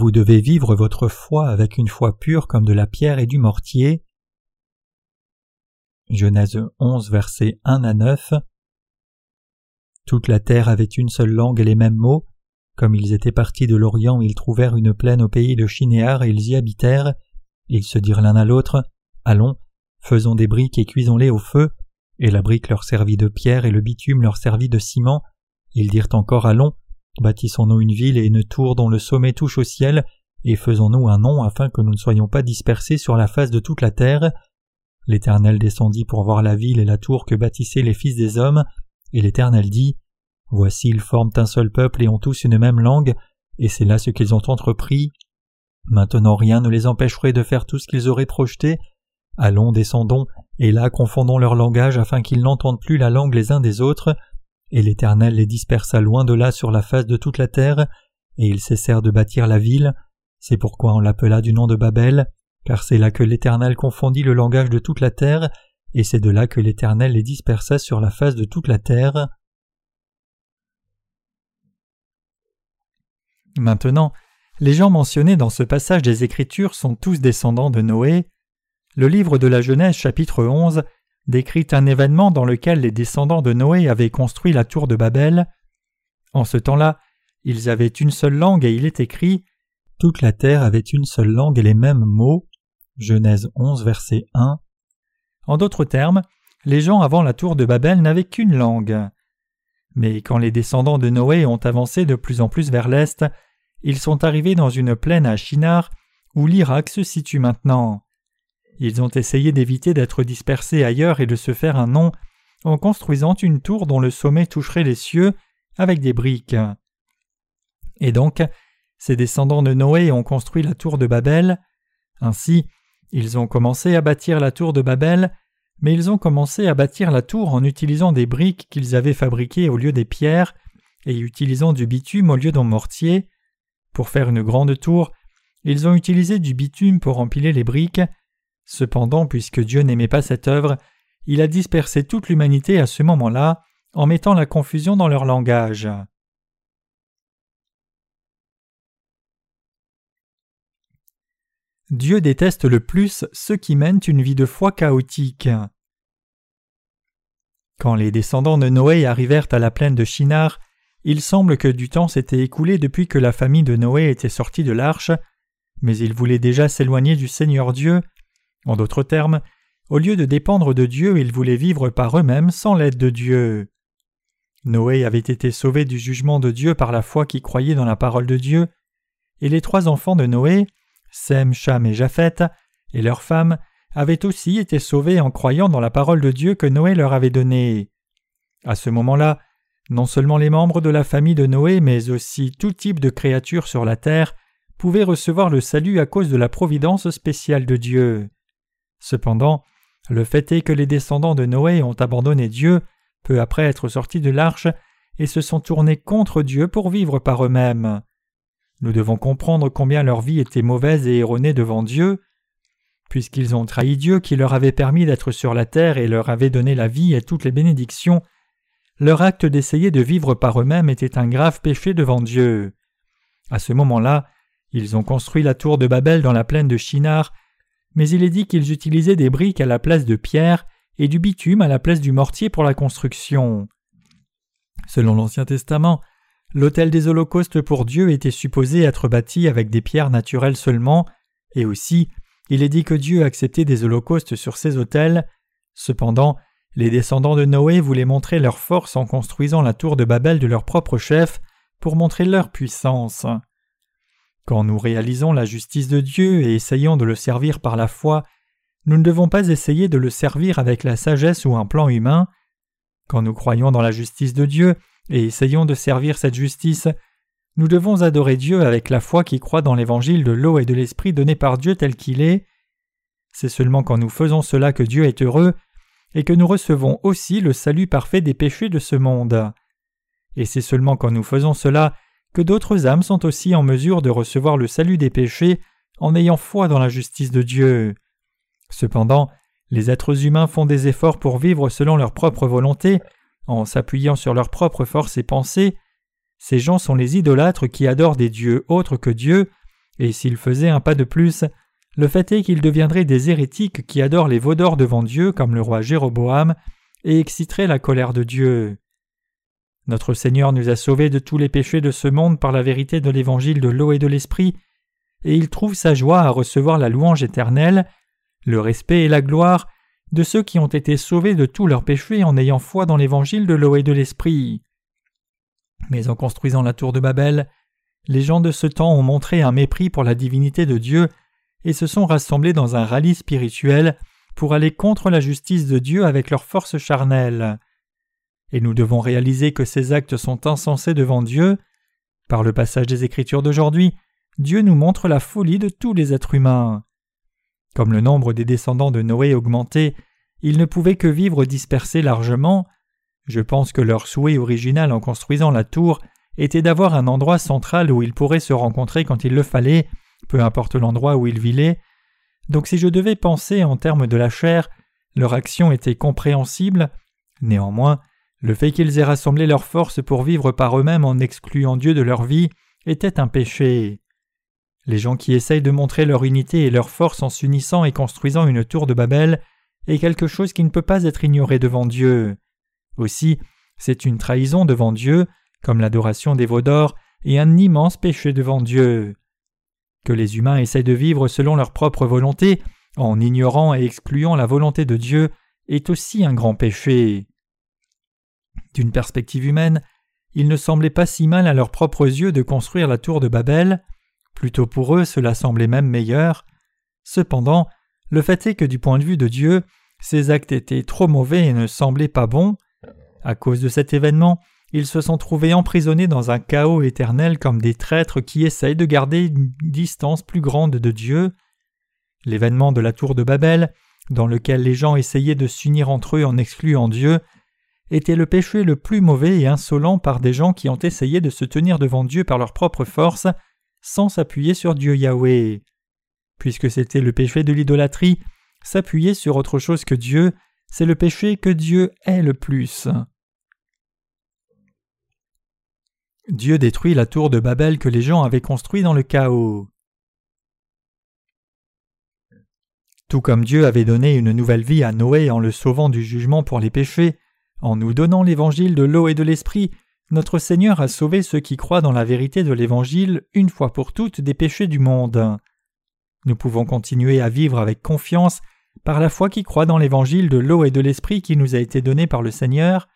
Vous devez vivre votre foi avec une foi pure comme de la pierre et du mortier. Genèse 11, versets 1 à 9. Toute la terre avait une seule langue et les mêmes mots. Comme ils étaient partis de l'Orient, ils trouvèrent une plaine au pays de Chinéar et ils y habitèrent. Ils se dirent l'un à l'autre Allons, faisons des briques et cuisons-les au feu. Et la brique leur servit de pierre et le bitume leur servit de ciment. Ils dirent encore Allons, bâtissons-nous une ville et une tour dont le sommet touche au ciel, et faisons-nous un nom afin que nous ne soyons pas dispersés sur la face de toute la terre. L'Éternel descendit pour voir la ville et la tour que bâtissaient les fils des hommes, et l'Éternel dit Voici ils forment un seul peuple et ont tous une même langue, et c'est là ce qu'ils ont entrepris. Maintenant rien ne les empêcherait de faire tout ce qu'ils auraient projeté. Allons, descendons, et là confondons leur langage afin qu'ils n'entendent plus la langue les uns des autres. Et l'Éternel les dispersa loin de là sur la face de toute la terre, et ils cessèrent de bâtir la ville. C'est pourquoi on l'appela du nom de Babel, car c'est là que l'Éternel confondit le langage de toute la terre, et c'est de là que l'Éternel les dispersa sur la face de toute la terre. Maintenant, les gens mentionnés dans ce passage des Écritures sont tous descendants de Noé. Le livre de la Genèse chapitre 11 décrit un événement dans lequel les descendants de Noé avaient construit la tour de Babel. En ce temps-là, ils avaient une seule langue et il est écrit Toute la terre avait une seule langue et les mêmes mots. Genèse 11, verset 1. En d'autres termes, les gens avant la tour de Babel n'avaient qu'une langue. Mais quand les descendants de Noé ont avancé de plus en plus vers l'est, ils sont arrivés dans une plaine à Shinar, où l'Irak se situe maintenant. Ils ont essayé d'éviter d'être dispersés ailleurs et de se faire un nom en construisant une tour dont le sommet toucherait les cieux avec des briques. Et donc, ces descendants de Noé ont construit la tour de Babel. Ainsi, ils ont commencé à bâtir la tour de Babel, mais ils ont commencé à bâtir la tour en utilisant des briques qu'ils avaient fabriquées au lieu des pierres et utilisant du bitume au lieu d'un mortier. Pour faire une grande tour, ils ont utilisé du bitume pour empiler les briques. Cependant, puisque Dieu n'aimait pas cette œuvre, il a dispersé toute l'humanité à ce moment-là en mettant la confusion dans leur langage. Dieu déteste le plus ceux qui mènent une vie de foi chaotique. Quand les descendants de Noé arrivèrent à la plaine de Shinar, il semble que du temps s'était écoulé depuis que la famille de Noé était sortie de l'arche, mais ils voulaient déjà s'éloigner du Seigneur Dieu. En d'autres termes, au lieu de dépendre de Dieu, ils voulaient vivre par eux-mêmes sans l'aide de Dieu. Noé avait été sauvé du jugement de Dieu par la foi qui croyait dans la parole de Dieu, et les trois enfants de Noé, Sem, Cham et Japheth, et leurs femmes, avaient aussi été sauvés en croyant dans la parole de Dieu que Noé leur avait donnée. À ce moment-là, non seulement les membres de la famille de Noé, mais aussi tout type de créatures sur la terre pouvaient recevoir le salut à cause de la providence spéciale de Dieu. Cependant, le fait est que les descendants de Noé ont abandonné Dieu peu après être sortis de l'arche et se sont tournés contre Dieu pour vivre par eux-mêmes. Nous devons comprendre combien leur vie était mauvaise et erronée devant Dieu. Puisqu'ils ont trahi Dieu qui leur avait permis d'être sur la terre et leur avait donné la vie et toutes les bénédictions, leur acte d'essayer de vivre par eux-mêmes était un grave péché devant Dieu. À ce moment-là, ils ont construit la tour de Babel dans la plaine de Shinar, mais il est dit qu'ils utilisaient des briques à la place de pierres et du bitume à la place du mortier pour la construction. Selon l'Ancien Testament, L'autel des holocaustes pour Dieu était supposé être bâti avec des pierres naturelles seulement, et aussi il est dit que Dieu acceptait des holocaustes sur ces autels. Cependant, les descendants de Noé voulaient montrer leur force en construisant la tour de Babel de leur propre chef pour montrer leur puissance. Quand nous réalisons la justice de Dieu et essayons de le servir par la foi, nous ne devons pas essayer de le servir avec la sagesse ou un plan humain. Quand nous croyons dans la justice de Dieu, et essayons de servir cette justice, nous devons adorer Dieu avec la foi qui croit dans l'évangile de l'eau et de l'esprit donné par Dieu tel qu'il est. C'est seulement quand nous faisons cela que Dieu est heureux et que nous recevons aussi le salut parfait des péchés de ce monde. Et c'est seulement quand nous faisons cela que d'autres âmes sont aussi en mesure de recevoir le salut des péchés en ayant foi dans la justice de Dieu. Cependant, les êtres humains font des efforts pour vivre selon leur propre volonté en s'appuyant sur leurs propres forces et pensées, ces gens sont les idolâtres qui adorent des dieux autres que Dieu, et s'ils faisaient un pas de plus, le fait est qu'ils deviendraient des hérétiques qui adorent les veaux devant Dieu comme le roi Jéroboam et exciteraient la colère de Dieu. Notre Seigneur nous a sauvés de tous les péchés de ce monde par la vérité de l'évangile de l'eau et de l'esprit, et il trouve sa joie à recevoir la louange éternelle, le respect et la gloire de ceux qui ont été sauvés de tous leurs péchés en ayant foi dans l'évangile de l'eau et de l'esprit. Mais en construisant la tour de Babel, les gens de ce temps ont montré un mépris pour la divinité de Dieu et se sont rassemblés dans un rallye spirituel pour aller contre la justice de Dieu avec leur force charnelle. Et nous devons réaliser que ces actes sont insensés devant Dieu. Par le passage des Écritures d'aujourd'hui, Dieu nous montre la folie de tous les êtres humains. Comme le nombre des descendants de Noé augmentait, ils ne pouvaient que vivre dispersés largement. Je pense que leur souhait original en construisant la tour était d'avoir un endroit central où ils pourraient se rencontrer quand il le fallait, peu importe l'endroit où ils vivaient. Donc si je devais penser en termes de la chair, leur action était compréhensible. Néanmoins, le fait qu'ils aient rassemblé leurs forces pour vivre par eux-mêmes en excluant Dieu de leur vie était un péché. Les gens qui essayent de montrer leur unité et leur force en s'unissant et construisant une tour de Babel est quelque chose qui ne peut pas être ignoré devant Dieu. Aussi, c'est une trahison devant Dieu, comme l'adoration des veaux d'or, et un immense péché devant Dieu. Que les humains essayent de vivre selon leur propre volonté, en ignorant et excluant la volonté de Dieu, est aussi un grand péché. D'une perspective humaine, il ne semblait pas si mal à leurs propres yeux de construire la tour de Babel, plutôt pour eux cela semblait même meilleur. Cependant, le fait est que du point de vue de Dieu, ces actes étaient trop mauvais et ne semblaient pas bons. À cause de cet événement, ils se sont trouvés emprisonnés dans un chaos éternel comme des traîtres qui essayent de garder une distance plus grande de Dieu. L'événement de la tour de Babel, dans lequel les gens essayaient de s'unir entre eux en excluant Dieu, était le péché le plus mauvais et insolent par des gens qui ont essayé de se tenir devant Dieu par leur propre force, sans s'appuyer sur Dieu Yahweh. Puisque c'était le péché de l'idolâtrie, s'appuyer sur autre chose que Dieu, c'est le péché que Dieu est le plus. Dieu détruit la tour de Babel que les gens avaient construite dans le chaos. Tout comme Dieu avait donné une nouvelle vie à Noé en le sauvant du jugement pour les péchés, en nous donnant l'évangile de l'eau et de l'esprit, notre Seigneur a sauvé ceux qui croient dans la vérité de l'évangile une fois pour toutes des péchés du monde. Nous pouvons continuer à vivre avec confiance par la foi qui croit dans l'évangile de l'eau et de l'esprit qui nous a été donné par le Seigneur,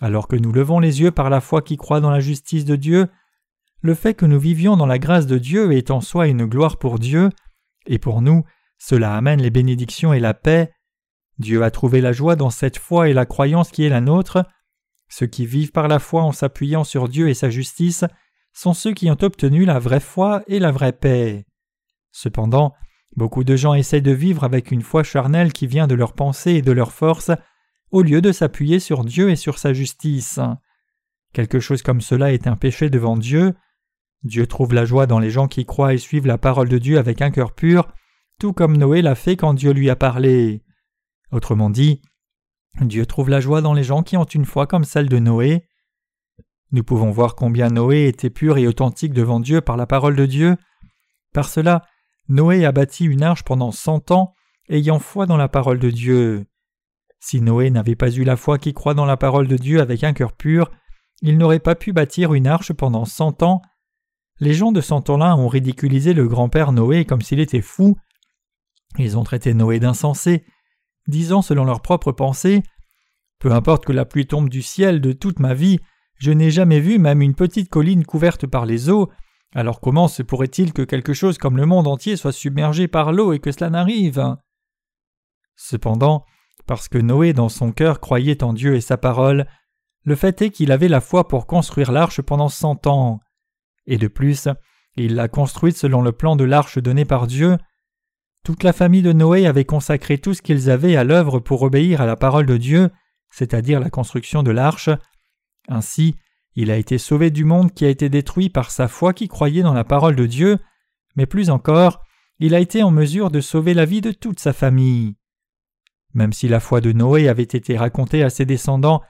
alors que nous levons les yeux par la foi qui croit dans la justice de Dieu, le fait que nous vivions dans la grâce de Dieu est en soi une gloire pour Dieu, et pour nous, cela amène les bénédictions et la paix. Dieu a trouvé la joie dans cette foi et la croyance qui est la nôtre. Ceux qui vivent par la foi en s'appuyant sur Dieu et sa justice sont ceux qui ont obtenu la vraie foi et la vraie paix. Cependant, beaucoup de gens essaient de vivre avec une foi charnelle qui vient de leur pensée et de leur force, au lieu de s'appuyer sur Dieu et sur sa justice. Quelque chose comme cela est un péché devant Dieu. Dieu trouve la joie dans les gens qui croient et suivent la parole de Dieu avec un cœur pur, tout comme Noé l'a fait quand Dieu lui a parlé. Autrement dit, Dieu trouve la joie dans les gens qui ont une foi comme celle de Noé. Nous pouvons voir combien Noé était pur et authentique devant Dieu par la parole de Dieu. Par cela, Noé a bâti une arche pendant cent ans, ayant foi dans la parole de Dieu. Si Noé n'avait pas eu la foi qui croit dans la parole de Dieu avec un cœur pur, il n'aurait pas pu bâtir une arche pendant cent ans. Les gens de ce temps-là ont ridiculisé le grand-père Noé comme s'il était fou. Ils ont traité Noé d'insensé, disant selon leurs propres pensées Peu importe que la pluie tombe du ciel de toute ma vie, je n'ai jamais vu même une petite colline couverte par les eaux, alors comment se pourrait-il que quelque chose comme le monde entier soit submergé par l'eau et que cela n'arrive? Cependant, parce que Noé dans son cœur croyait en Dieu et sa parole, le fait est qu'il avait la foi pour construire l'arche pendant cent ans. Et de plus, il l'a construite selon le plan de l'arche donné par Dieu. Toute la famille de Noé avait consacré tout ce qu'ils avaient à l'œuvre pour obéir à la parole de Dieu, c'est-à-dire la construction de l'arche. Ainsi, il a été sauvé du monde qui a été détruit par sa foi qui croyait dans la parole de Dieu, mais plus encore, il a été en mesure de sauver la vie de toute sa famille. Même si la foi de Noé avait été racontée à ses descendants,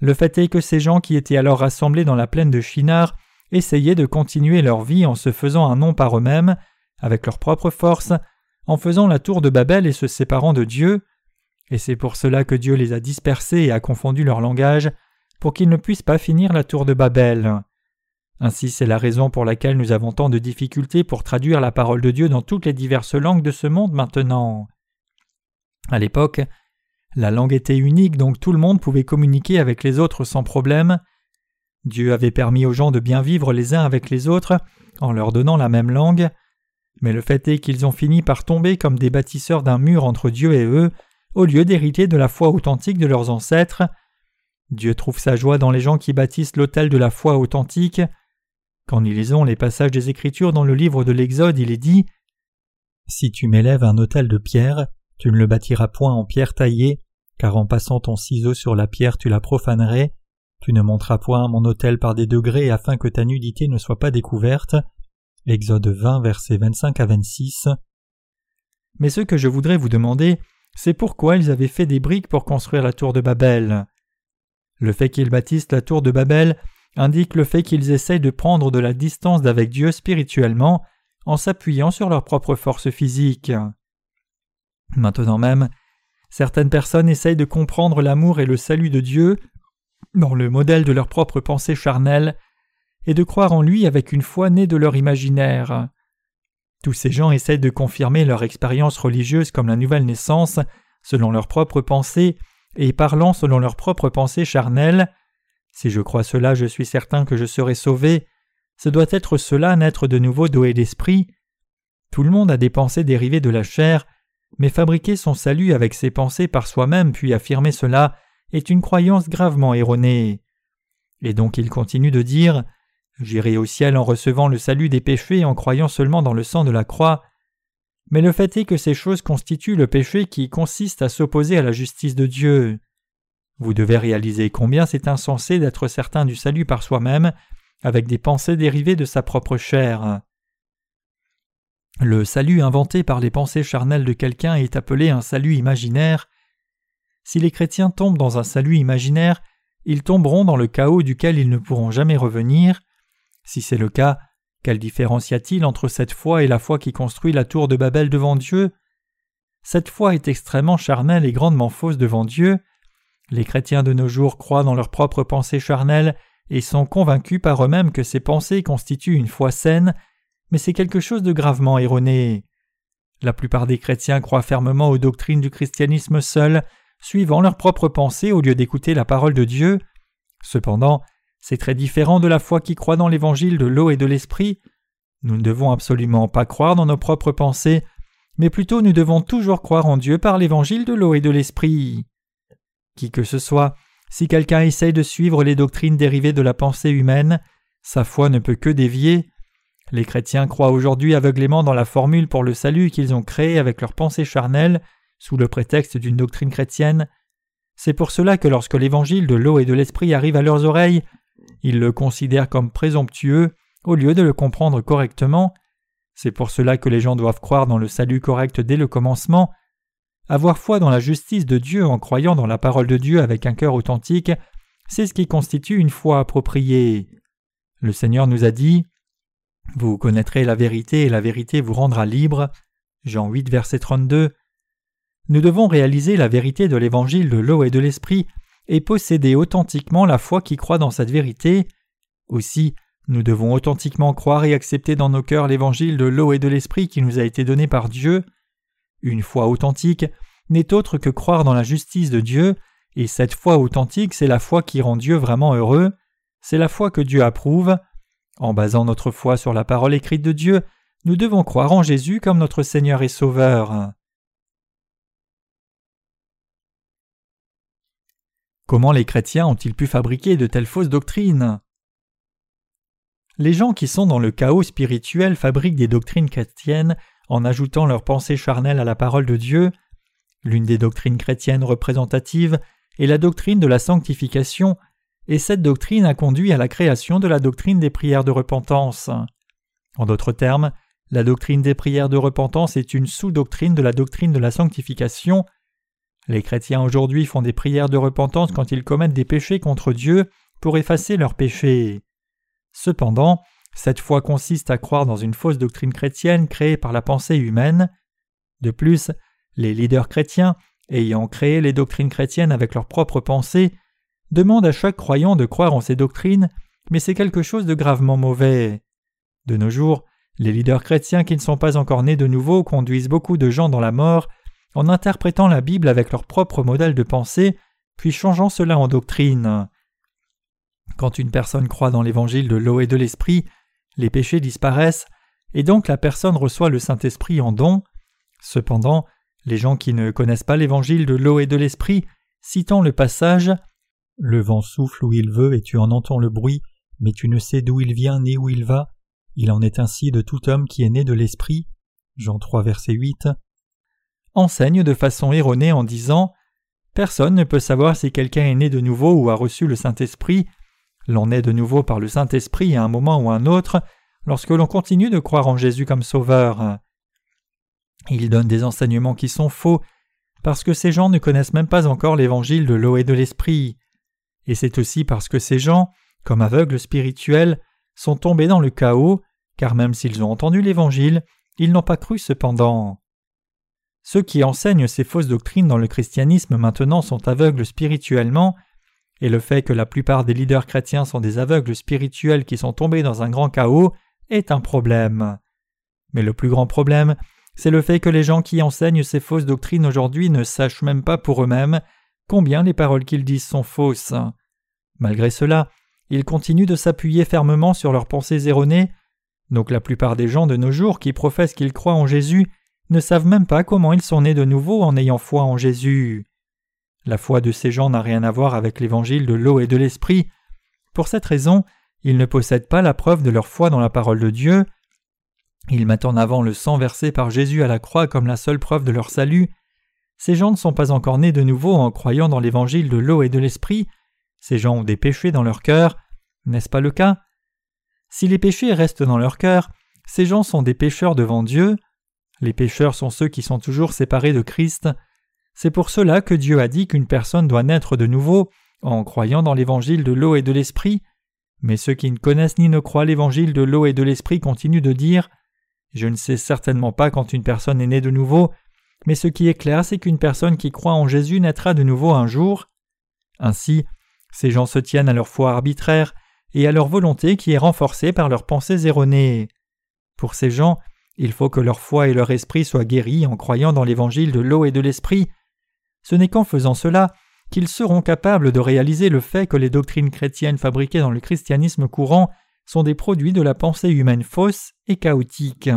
le fait est que ces gens qui étaient alors rassemblés dans la plaine de Shinar essayaient de continuer leur vie en se faisant un nom par eux-mêmes, avec leur propre force, en faisant la tour de Babel et se séparant de Dieu, et c'est pour cela que Dieu les a dispersés et a confondu leur langage, pour qu'ils ne puissent pas finir la tour de Babel. Ainsi c'est la raison pour laquelle nous avons tant de difficultés pour traduire la parole de Dieu dans toutes les diverses langues de ce monde maintenant. À l'époque, la langue était unique donc tout le monde pouvait communiquer avec les autres sans problème. Dieu avait permis aux gens de bien vivre les uns avec les autres en leur donnant la même langue, mais le fait est qu'ils ont fini par tomber comme des bâtisseurs d'un mur entre Dieu et eux, au lieu d'hériter de la foi authentique de leurs ancêtres. Dieu trouve sa joie dans les gens qui bâtissent l'autel de la foi authentique. Quand nous lisons les passages des Écritures dans le livre de l'Exode, il est dit Si tu m'élèves un autel de pierre, tu ne le bâtiras point en pierre taillée, car en passant ton ciseau sur la pierre tu la profanerais. Tu ne monteras point mon autel par des degrés afin que ta nudité ne soit pas découverte. Exode 20, versets 25 à 26. Mais ce que je voudrais vous demander, c'est pourquoi ils avaient fait des briques pour construire la tour de Babel. Le fait qu'ils bâtissent la tour de Babel indique le fait qu'ils essayent de prendre de la distance d'avec Dieu spirituellement en s'appuyant sur leur propre force physique. Maintenant même, certaines personnes essayent de comprendre l'amour et le salut de Dieu dans le modèle de leur propre pensée charnelle et de croire en lui avec une foi née de leur imaginaire. Tous ces gens essayent de confirmer leur expérience religieuse comme la nouvelle naissance, selon leur propre pensée, et parlant selon leur propre pensée charnelle. Si je crois cela, je suis certain que je serai sauvé. Ce doit être cela, naître de nouveau doué d'esprit. Tout le monde a des pensées dérivées de la chair, mais fabriquer son salut avec ses pensées par soi-même puis affirmer cela est une croyance gravement erronée. Et donc il continue de dire J'irai au ciel en recevant le salut des péchés en croyant seulement dans le sang de la croix. Mais le fait est que ces choses constituent le péché qui consiste à s'opposer à la justice de Dieu. Vous devez réaliser combien c'est insensé d'être certain du salut par soi-même avec des pensées dérivées de sa propre chair. Le salut inventé par les pensées charnelles de quelqu'un est appelé un salut imaginaire. Si les chrétiens tombent dans un salut imaginaire, ils tomberont dans le chaos duquel ils ne pourront jamais revenir. Si c'est le cas, quelle différence y a-t-il entre cette foi et la foi qui construit la tour de Babel devant Dieu? Cette foi est extrêmement charnelle et grandement fausse devant Dieu. Les chrétiens de nos jours croient dans leurs propres pensées charnelles et sont convaincus par eux-mêmes que ces pensées constituent une foi saine, mais c'est quelque chose de gravement erroné. La plupart des chrétiens croient fermement aux doctrines du christianisme seul, suivant leurs propres pensées au lieu d'écouter la parole de Dieu. Cependant, c'est très différent de la foi qui croit dans l'évangile de l'eau et de l'esprit. Nous ne devons absolument pas croire dans nos propres pensées, mais plutôt nous devons toujours croire en Dieu par l'évangile de l'eau et de l'esprit. Qui que ce soit, si quelqu'un essaye de suivre les doctrines dérivées de la pensée humaine, sa foi ne peut que dévier. Les chrétiens croient aujourd'hui aveuglément dans la formule pour le salut qu'ils ont créée avec leur pensée charnelle, sous le prétexte d'une doctrine chrétienne. C'est pour cela que lorsque l'évangile de l'eau et de l'esprit arrive à leurs oreilles, ils le considèrent comme présomptueux au lieu de le comprendre correctement. C'est pour cela que les gens doivent croire dans le salut correct dès le commencement. Avoir foi dans la justice de Dieu en croyant dans la parole de Dieu avec un cœur authentique, c'est ce qui constitue une foi appropriée. Le Seigneur nous a dit Vous connaîtrez la vérité et la vérité vous rendra libre. Jean 8, verset 32. Nous devons réaliser la vérité de l'évangile de l'eau et de l'esprit et posséder authentiquement la foi qui croit dans cette vérité. Aussi, nous devons authentiquement croire et accepter dans nos cœurs l'évangile de l'eau et de l'esprit qui nous a été donné par Dieu. Une foi authentique n'est autre que croire dans la justice de Dieu, et cette foi authentique, c'est la foi qui rend Dieu vraiment heureux, c'est la foi que Dieu approuve. En basant notre foi sur la parole écrite de Dieu, nous devons croire en Jésus comme notre Seigneur et Sauveur. Comment les chrétiens ont-ils pu fabriquer de telles fausses doctrines? Les gens qui sont dans le chaos spirituel fabriquent des doctrines chrétiennes en ajoutant leurs pensées charnelles à la parole de Dieu. L'une des doctrines chrétiennes représentatives est la doctrine de la sanctification, et cette doctrine a conduit à la création de la doctrine des prières de repentance. En d'autres termes, la doctrine des prières de repentance est une sous-doctrine de la doctrine de la sanctification, les chrétiens aujourd'hui font des prières de repentance quand ils commettent des péchés contre Dieu pour effacer leurs péchés. Cependant, cette foi consiste à croire dans une fausse doctrine chrétienne créée par la pensée humaine. De plus, les leaders chrétiens, ayant créé les doctrines chrétiennes avec leurs propres pensées, demandent à chaque croyant de croire en ces doctrines, mais c'est quelque chose de gravement mauvais. De nos jours, les leaders chrétiens qui ne sont pas encore nés de nouveau conduisent beaucoup de gens dans la mort en interprétant la Bible avec leur propre modèle de pensée, puis changeant cela en doctrine. Quand une personne croit dans l'évangile de l'eau et de l'esprit, les péchés disparaissent, et donc la personne reçoit le Saint-Esprit en don. Cependant, les gens qui ne connaissent pas l'évangile de l'eau et de l'esprit, citant le passage Le vent souffle où il veut et tu en entends le bruit, mais tu ne sais d'où il vient ni où il va, il en est ainsi de tout homme qui est né de l'esprit. Jean 3 verset 8 enseigne de façon erronée en disant Personne ne peut savoir si quelqu'un est né de nouveau ou a reçu le Saint-Esprit. L'on est de nouveau par le Saint-Esprit à un moment ou un autre lorsque l'on continue de croire en Jésus comme Sauveur. Il donne des enseignements qui sont faux parce que ces gens ne connaissent même pas encore l'évangile de l'eau et de l'esprit. Et c'est aussi parce que ces gens, comme aveugles spirituels, sont tombés dans le chaos, car même s'ils ont entendu l'évangile, ils n'ont pas cru cependant. Ceux qui enseignent ces fausses doctrines dans le christianisme maintenant sont aveugles spirituellement, et le fait que la plupart des leaders chrétiens sont des aveugles spirituels qui sont tombés dans un grand chaos est un problème. Mais le plus grand problème, c'est le fait que les gens qui enseignent ces fausses doctrines aujourd'hui ne sachent même pas pour eux-mêmes combien les paroles qu'ils disent sont fausses. Malgré cela, ils continuent de s'appuyer fermement sur leurs pensées erronées, donc la plupart des gens de nos jours qui professent qu'ils croient en Jésus ne savent même pas comment ils sont nés de nouveau en ayant foi en Jésus. La foi de ces gens n'a rien à voir avec l'évangile de l'eau et de l'esprit. Pour cette raison, ils ne possèdent pas la preuve de leur foi dans la parole de Dieu. Ils mettent en avant le sang versé par Jésus à la croix comme la seule preuve de leur salut. Ces gens ne sont pas encore nés de nouveau en croyant dans l'évangile de l'eau et de l'esprit. Ces gens ont des péchés dans leur cœur. N'est-ce pas le cas? Si les péchés restent dans leur cœur, ces gens sont des pécheurs devant Dieu. Les pécheurs sont ceux qui sont toujours séparés de Christ. C'est pour cela que Dieu a dit qu'une personne doit naître de nouveau en croyant dans l'évangile de l'eau et de l'esprit. Mais ceux qui ne connaissent ni ne croient l'évangile de l'eau et de l'esprit continuent de dire Je ne sais certainement pas quand une personne est née de nouveau, mais ce qui est clair, c'est qu'une personne qui croit en Jésus naîtra de nouveau un jour. Ainsi, ces gens se tiennent à leur foi arbitraire et à leur volonté qui est renforcée par leurs pensées erronées. Pour ces gens, il faut que leur foi et leur esprit soient guéris en croyant dans l'évangile de l'eau et de l'esprit. Ce n'est qu'en faisant cela qu'ils seront capables de réaliser le fait que les doctrines chrétiennes fabriquées dans le christianisme courant sont des produits de la pensée humaine fausse et chaotique.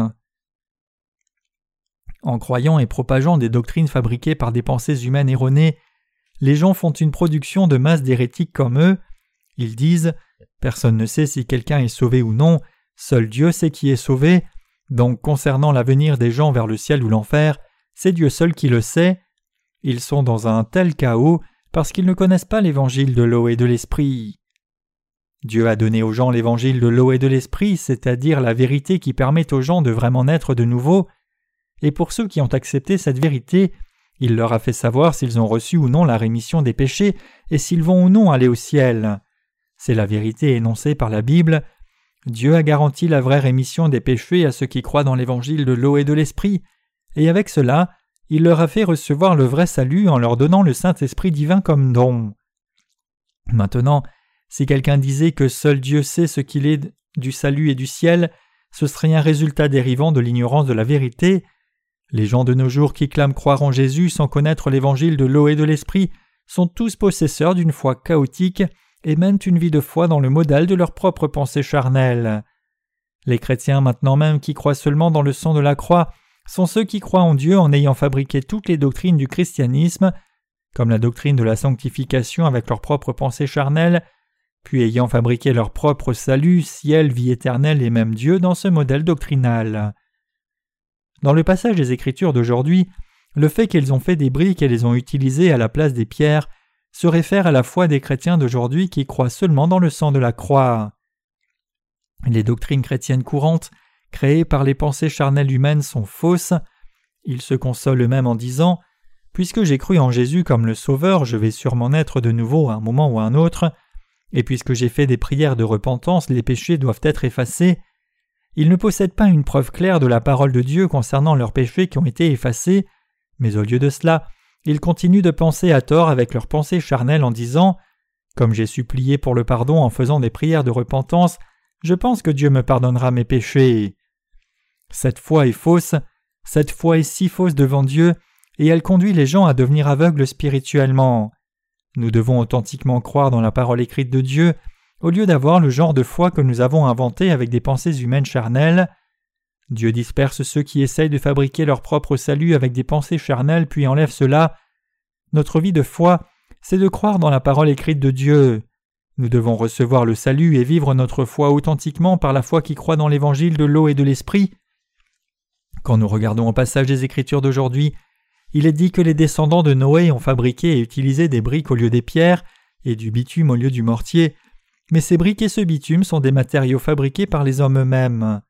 En croyant et propageant des doctrines fabriquées par des pensées humaines erronées, les gens font une production de masse d'hérétiques comme eux. Ils disent Personne ne sait si quelqu'un est sauvé ou non, seul Dieu sait qui est sauvé, donc concernant l'avenir des gens vers le ciel ou l'enfer, c'est Dieu seul qui le sait. Ils sont dans un tel chaos parce qu'ils ne connaissent pas l'évangile de l'eau et de l'esprit. Dieu a donné aux gens l'évangile de l'eau et de l'esprit, c'est-à-dire la vérité qui permet aux gens de vraiment naître de nouveau, et pour ceux qui ont accepté cette vérité, il leur a fait savoir s'ils ont reçu ou non la rémission des péchés et s'ils vont ou non aller au ciel. C'est la vérité énoncée par la Bible, Dieu a garanti la vraie rémission des péchés à ceux qui croient dans l'évangile de l'eau et de l'esprit, et avec cela, il leur a fait recevoir le vrai salut en leur donnant le Saint-Esprit divin comme don. Maintenant, si quelqu'un disait que seul Dieu sait ce qu'il est du salut et du ciel, ce serait un résultat dérivant de l'ignorance de la vérité. Les gens de nos jours qui clament croire en Jésus sans connaître l'évangile de l'eau et de l'esprit sont tous possesseurs d'une foi chaotique et mènent une vie de foi dans le modèle de leur propre pensée charnelle. Les chrétiens maintenant même qui croient seulement dans le sang de la croix sont ceux qui croient en Dieu en ayant fabriqué toutes les doctrines du christianisme, comme la doctrine de la sanctification avec leur propre pensée charnelle, puis ayant fabriqué leur propre salut, ciel, vie éternelle et même Dieu dans ce modèle doctrinal. Dans le passage des Écritures d'aujourd'hui, le fait qu'ils ont fait des briques et les ont utilisées à la place des pierres se réfère à la foi des chrétiens d'aujourd'hui qui croient seulement dans le sang de la croix. Les doctrines chrétiennes courantes, créées par les pensées charnelles humaines, sont fausses. Ils se consolent eux-mêmes en disant Puisque j'ai cru en Jésus comme le Sauveur, je vais sûrement naître de nouveau à un moment ou à un autre. et puisque j'ai fait des prières de repentance, les péchés doivent être effacés. Ils ne possèdent pas une preuve claire de la parole de Dieu concernant leurs péchés qui ont été effacés, mais au lieu de cela, ils continuent de penser à tort avec leurs pensées charnelles en disant Comme j'ai supplié pour le pardon en faisant des prières de repentance, je pense que Dieu me pardonnera mes péchés. Cette foi est fausse, cette foi est si fausse devant Dieu, et elle conduit les gens à devenir aveugles spirituellement. Nous devons authentiquement croire dans la parole écrite de Dieu, au lieu d'avoir le genre de foi que nous avons inventé avec des pensées humaines charnelles. Dieu disperse ceux qui essayent de fabriquer leur propre salut avec des pensées charnelles puis enlève cela. Notre vie de foi, c'est de croire dans la parole écrite de Dieu. Nous devons recevoir le salut et vivre notre foi authentiquement par la foi qui croit dans l'évangile de l'eau et de l'esprit. Quand nous regardons au passage des Écritures d'aujourd'hui, il est dit que les descendants de Noé ont fabriqué et utilisé des briques au lieu des pierres et du bitume au lieu du mortier, mais ces briques et ce bitume sont des matériaux fabriqués par les hommes eux-mêmes.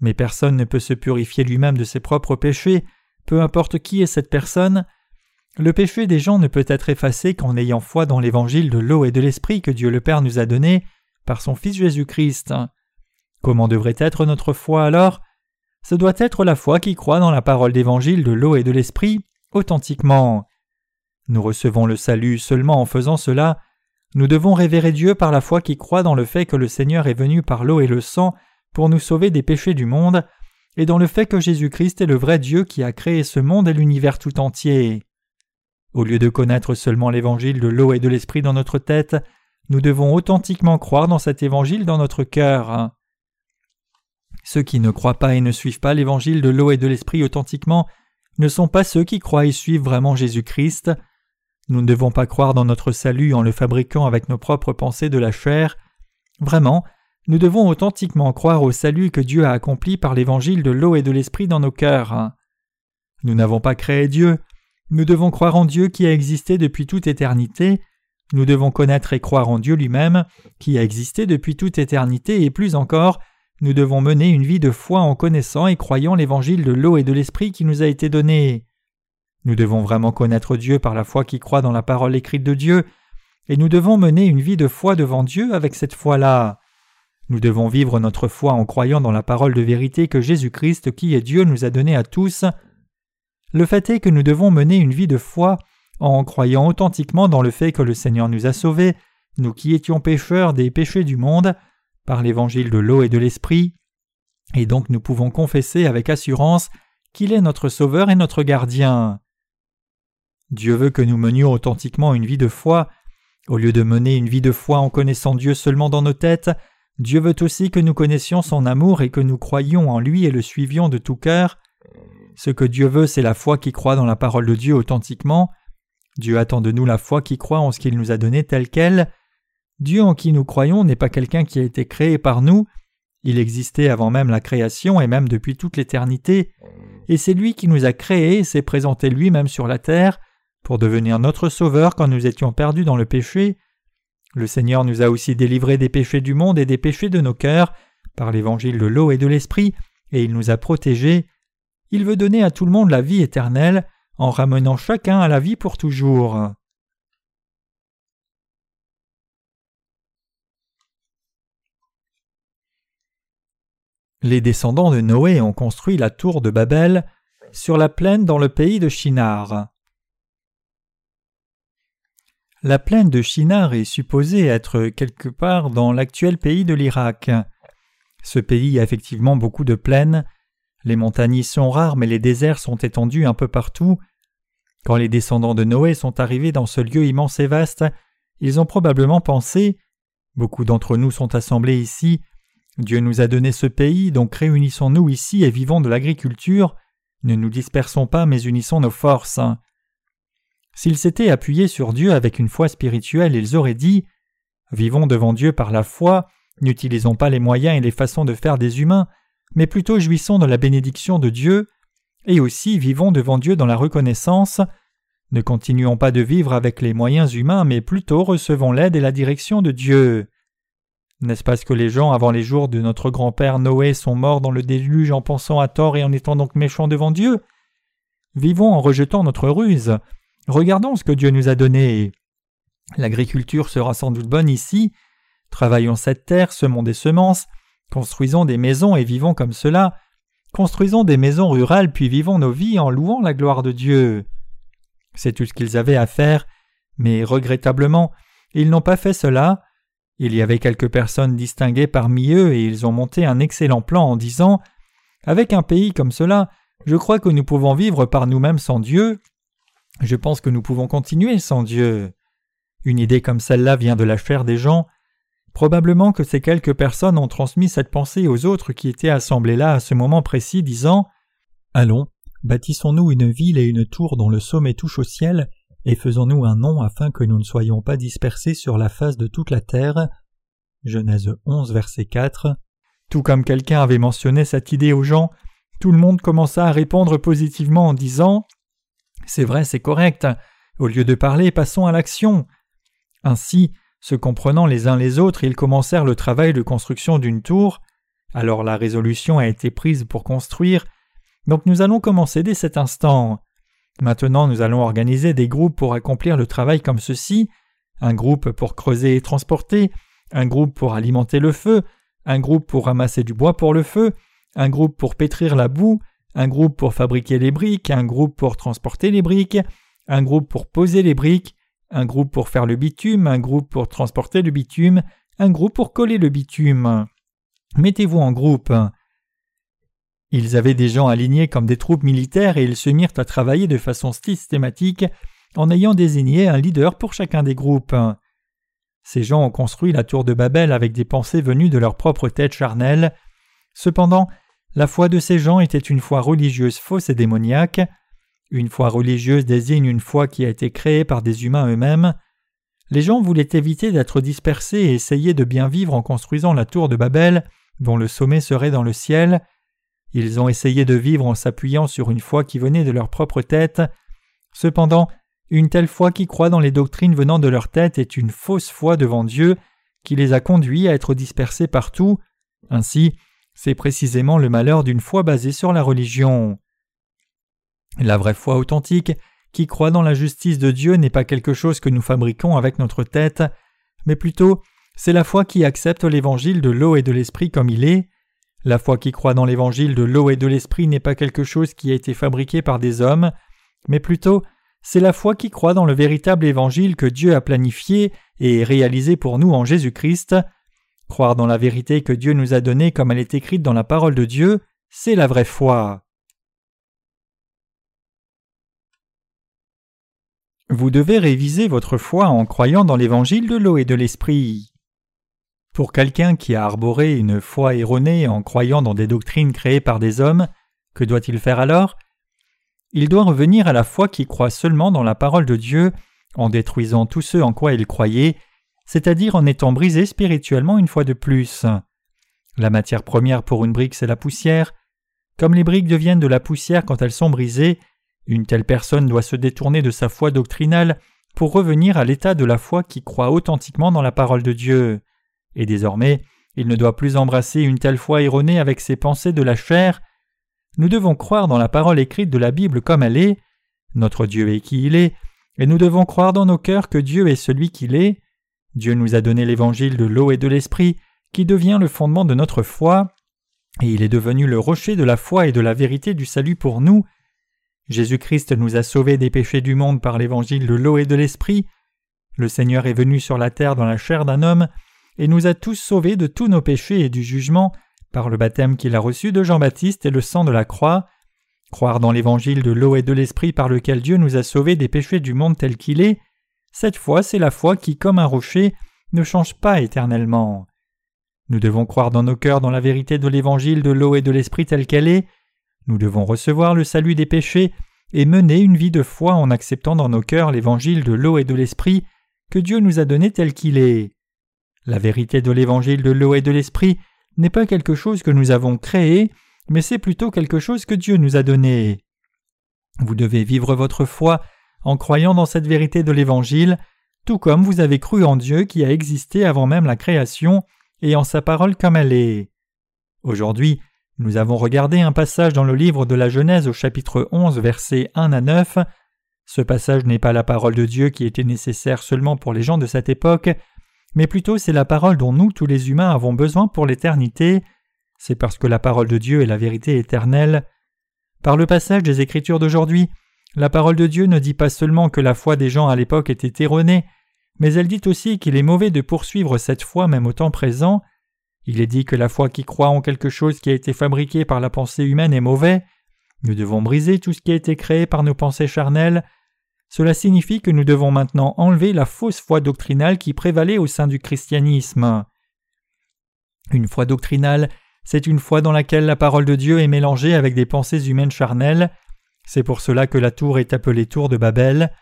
Mais personne ne peut se purifier lui-même de ses propres péchés, peu importe qui est cette personne. Le péché des gens ne peut être effacé qu'en ayant foi dans l'évangile de l'eau et de l'esprit que Dieu le Père nous a donné par son Fils Jésus-Christ. Comment devrait être notre foi alors? Ce doit être la foi qui croit dans la parole d'évangile de l'eau et de l'esprit authentiquement. Nous recevons le salut seulement en faisant cela. Nous devons révérer Dieu par la foi qui croit dans le fait que le Seigneur est venu par l'eau et le sang pour nous sauver des péchés du monde, et dans le fait que Jésus-Christ est le vrai Dieu qui a créé ce monde et l'univers tout entier. Au lieu de connaître seulement l'évangile de l'eau et de l'esprit dans notre tête, nous devons authentiquement croire dans cet évangile dans notre cœur. Ceux qui ne croient pas et ne suivent pas l'évangile de l'eau et de l'esprit authentiquement ne sont pas ceux qui croient et suivent vraiment Jésus-Christ. Nous ne devons pas croire dans notre salut en le fabriquant avec nos propres pensées de la chair. Vraiment, nous devons authentiquement croire au salut que Dieu a accompli par l'évangile de l'eau et de l'esprit dans nos cœurs. Nous n'avons pas créé Dieu, nous devons croire en Dieu qui a existé depuis toute éternité, nous devons connaître et croire en Dieu lui-même, qui a existé depuis toute éternité, et plus encore, nous devons mener une vie de foi en connaissant et croyant l'évangile de l'eau et de l'esprit qui nous a été donné. Nous devons vraiment connaître Dieu par la foi qui croit dans la parole écrite de Dieu, et nous devons mener une vie de foi devant Dieu avec cette foi-là. Nous devons vivre notre foi en croyant dans la parole de vérité que Jésus-Christ qui est Dieu nous a donnée à tous. Le fait est que nous devons mener une vie de foi en croyant authentiquement dans le fait que le Seigneur nous a sauvés, nous qui étions pécheurs des péchés du monde, par l'évangile de l'eau et de l'esprit, et donc nous pouvons confesser avec assurance qu'il est notre Sauveur et notre gardien. Dieu veut que nous menions authentiquement une vie de foi. Au lieu de mener une vie de foi en connaissant Dieu seulement dans nos têtes, Dieu veut aussi que nous connaissions son amour et que nous croyions en lui et le suivions de tout cœur. Ce que Dieu veut, c'est la foi qui croit dans la parole de Dieu authentiquement. Dieu attend de nous la foi qui croit en ce qu'il nous a donné tel quel. Dieu en qui nous croyons n'est pas quelqu'un qui a été créé par nous, il existait avant même la création et même depuis toute l'éternité, et c'est lui qui nous a créés et s'est présenté lui-même sur la terre pour devenir notre Sauveur quand nous étions perdus dans le péché. Le Seigneur nous a aussi délivrés des péchés du monde et des péchés de nos cœurs par l'évangile de l'eau et de l'esprit, et il nous a protégés. Il veut donner à tout le monde la vie éternelle en ramenant chacun à la vie pour toujours. Les descendants de Noé ont construit la tour de Babel sur la plaine dans le pays de Shinar. La plaine de Shinar est supposée être quelque part dans l'actuel pays de l'Irak. Ce pays a effectivement beaucoup de plaines. Les montagnes sont rares, mais les déserts sont étendus un peu partout. Quand les descendants de Noé sont arrivés dans ce lieu immense et vaste, ils ont probablement pensé Beaucoup d'entre nous sont assemblés ici Dieu nous a donné ce pays, donc réunissons-nous ici et vivons de l'agriculture. Ne nous dispersons pas, mais unissons nos forces. S'ils s'étaient appuyés sur Dieu avec une foi spirituelle, ils auraient dit Vivons devant Dieu par la foi, n'utilisons pas les moyens et les façons de faire des humains, mais plutôt jouissons de la bénédiction de Dieu, et aussi vivons devant Dieu dans la reconnaissance. Ne continuons pas de vivre avec les moyens humains, mais plutôt recevons l'aide et la direction de Dieu. N'est-ce pas que les gens avant les jours de notre grand-père Noé sont morts dans le déluge en pensant à tort et en étant donc méchants devant Dieu? Vivons en rejetant notre ruse. Regardons ce que Dieu nous a donné. L'agriculture sera sans doute bonne ici. Travaillons cette terre, semons des semences, construisons des maisons et vivons comme cela. Construisons des maisons rurales puis vivons nos vies en louant la gloire de Dieu. C'est tout ce qu'ils avaient à faire, mais regrettablement, ils n'ont pas fait cela. Il y avait quelques personnes distinguées parmi eux et ils ont monté un excellent plan en disant Avec un pays comme cela, je crois que nous pouvons vivre par nous-mêmes sans Dieu. Je pense que nous pouvons continuer sans Dieu. Une idée comme celle-là vient de la chair des gens. Probablement que ces quelques personnes ont transmis cette pensée aux autres qui étaient assemblés là à ce moment précis, disant Allons, bâtissons-nous une ville et une tour dont le sommet touche au ciel, et faisons-nous un nom afin que nous ne soyons pas dispersés sur la face de toute la terre. Genèse 11, verset 4. Tout comme quelqu'un avait mentionné cette idée aux gens, tout le monde commença à répondre positivement en disant C'est vrai, c'est correct. Au lieu de parler, passons à l'action. Ainsi, se comprenant les uns les autres, ils commencèrent le travail de construction d'une tour. Alors la résolution a été prise pour construire. Donc nous allons commencer dès cet instant. Maintenant nous allons organiser des groupes pour accomplir le travail comme ceci un groupe pour creuser et transporter, un groupe pour alimenter le feu, un groupe pour ramasser du bois pour le feu, un groupe pour pétrir la boue, un groupe pour fabriquer les briques, un groupe pour transporter les briques, un groupe pour poser les briques, un groupe pour faire le bitume, un groupe pour transporter le bitume, un groupe pour coller le bitume. Mettez-vous en groupe. Ils avaient des gens alignés comme des troupes militaires et ils se mirent à travailler de façon systématique en ayant désigné un leader pour chacun des groupes. Ces gens ont construit la tour de Babel avec des pensées venues de leur propre tête charnelle. Cependant, la foi de ces gens était une foi religieuse fausse et démoniaque. Une foi religieuse désigne une foi qui a été créée par des humains eux-mêmes. Les gens voulaient éviter d'être dispersés et essayer de bien vivre en construisant la tour de Babel, dont le sommet serait dans le ciel. Ils ont essayé de vivre en s'appuyant sur une foi qui venait de leur propre tête. Cependant, une telle foi qui croit dans les doctrines venant de leur tête est une fausse foi devant Dieu qui les a conduits à être dispersés partout. Ainsi, c'est précisément le malheur d'une foi basée sur la religion. La vraie foi authentique, qui croit dans la justice de Dieu, n'est pas quelque chose que nous fabriquons avec notre tête, mais plutôt c'est la foi qui accepte l'évangile de l'eau et de l'esprit comme il est. La foi qui croit dans l'évangile de l'eau et de l'esprit n'est pas quelque chose qui a été fabriqué par des hommes, mais plutôt c'est la foi qui croit dans le véritable évangile que Dieu a planifié et réalisé pour nous en Jésus-Christ. Croire dans la vérité que Dieu nous a donnée comme elle est écrite dans la parole de Dieu, c'est la vraie foi. Vous devez réviser votre foi en croyant dans l'évangile de l'eau et de l'esprit. Pour quelqu'un qui a arboré une foi erronée en croyant dans des doctrines créées par des hommes, que doit-il faire alors? Il doit revenir à la foi qui croit seulement dans la parole de Dieu, en détruisant tous ceux en quoi il croyait, c'est-à-dire en étant brisé spirituellement une fois de plus. La matière première pour une brique, c'est la poussière. Comme les briques deviennent de la poussière quand elles sont brisées, une telle personne doit se détourner de sa foi doctrinale pour revenir à l'état de la foi qui croit authentiquement dans la parole de Dieu. Et désormais, il ne doit plus embrasser une telle foi erronée avec ses pensées de la chair. Nous devons croire dans la parole écrite de la Bible comme elle est. Notre Dieu est qui il est, et nous devons croire dans nos cœurs que Dieu est celui qu'il est. Dieu nous a donné l'évangile de l'eau et de l'esprit, qui devient le fondement de notre foi, et il est devenu le rocher de la foi et de la vérité du salut pour nous, Jésus-Christ nous a sauvés des péchés du monde par l'évangile de l'eau et de l'esprit. Le Seigneur est venu sur la terre dans la chair d'un homme et nous a tous sauvés de tous nos péchés et du jugement par le baptême qu'il a reçu de Jean-Baptiste et le sang de la croix. Croire dans l'évangile de l'eau et de l'esprit par lequel Dieu nous a sauvés des péchés du monde tel qu'il est, cette foi c'est la foi qui, comme un rocher, ne change pas éternellement. Nous devons croire dans nos cœurs dans la vérité de l'évangile de l'eau et de l'esprit telle qu'elle est, nous devons recevoir le salut des péchés et mener une vie de foi en acceptant dans nos cœurs l'évangile de l'eau et de l'esprit que Dieu nous a donné tel qu'il est. La vérité de l'évangile de l'eau et de l'esprit n'est pas quelque chose que nous avons créé, mais c'est plutôt quelque chose que Dieu nous a donné. Vous devez vivre votre foi en croyant dans cette vérité de l'évangile, tout comme vous avez cru en Dieu qui a existé avant même la création et en sa parole comme elle est. Aujourd'hui, nous avons regardé un passage dans le livre de la Genèse au chapitre 11 versets 1 à 9. Ce passage n'est pas la parole de Dieu qui était nécessaire seulement pour les gens de cette époque, mais plutôt c'est la parole dont nous, tous les humains, avons besoin pour l'éternité. C'est parce que la parole de Dieu est la vérité éternelle. Par le passage des Écritures d'aujourd'hui, la parole de Dieu ne dit pas seulement que la foi des gens à l'époque était erronée, mais elle dit aussi qu'il est mauvais de poursuivre cette foi même au temps présent. Il est dit que la foi qui croit en quelque chose qui a été fabriqué par la pensée humaine est mauvais. Nous devons briser tout ce qui a été créé par nos pensées charnelles. Cela signifie que nous devons maintenant enlever la fausse foi doctrinale qui prévalait au sein du christianisme. Une foi doctrinale, c'est une foi dans laquelle la parole de Dieu est mélangée avec des pensées humaines charnelles. C'est pour cela que la tour est appelée tour de Babel.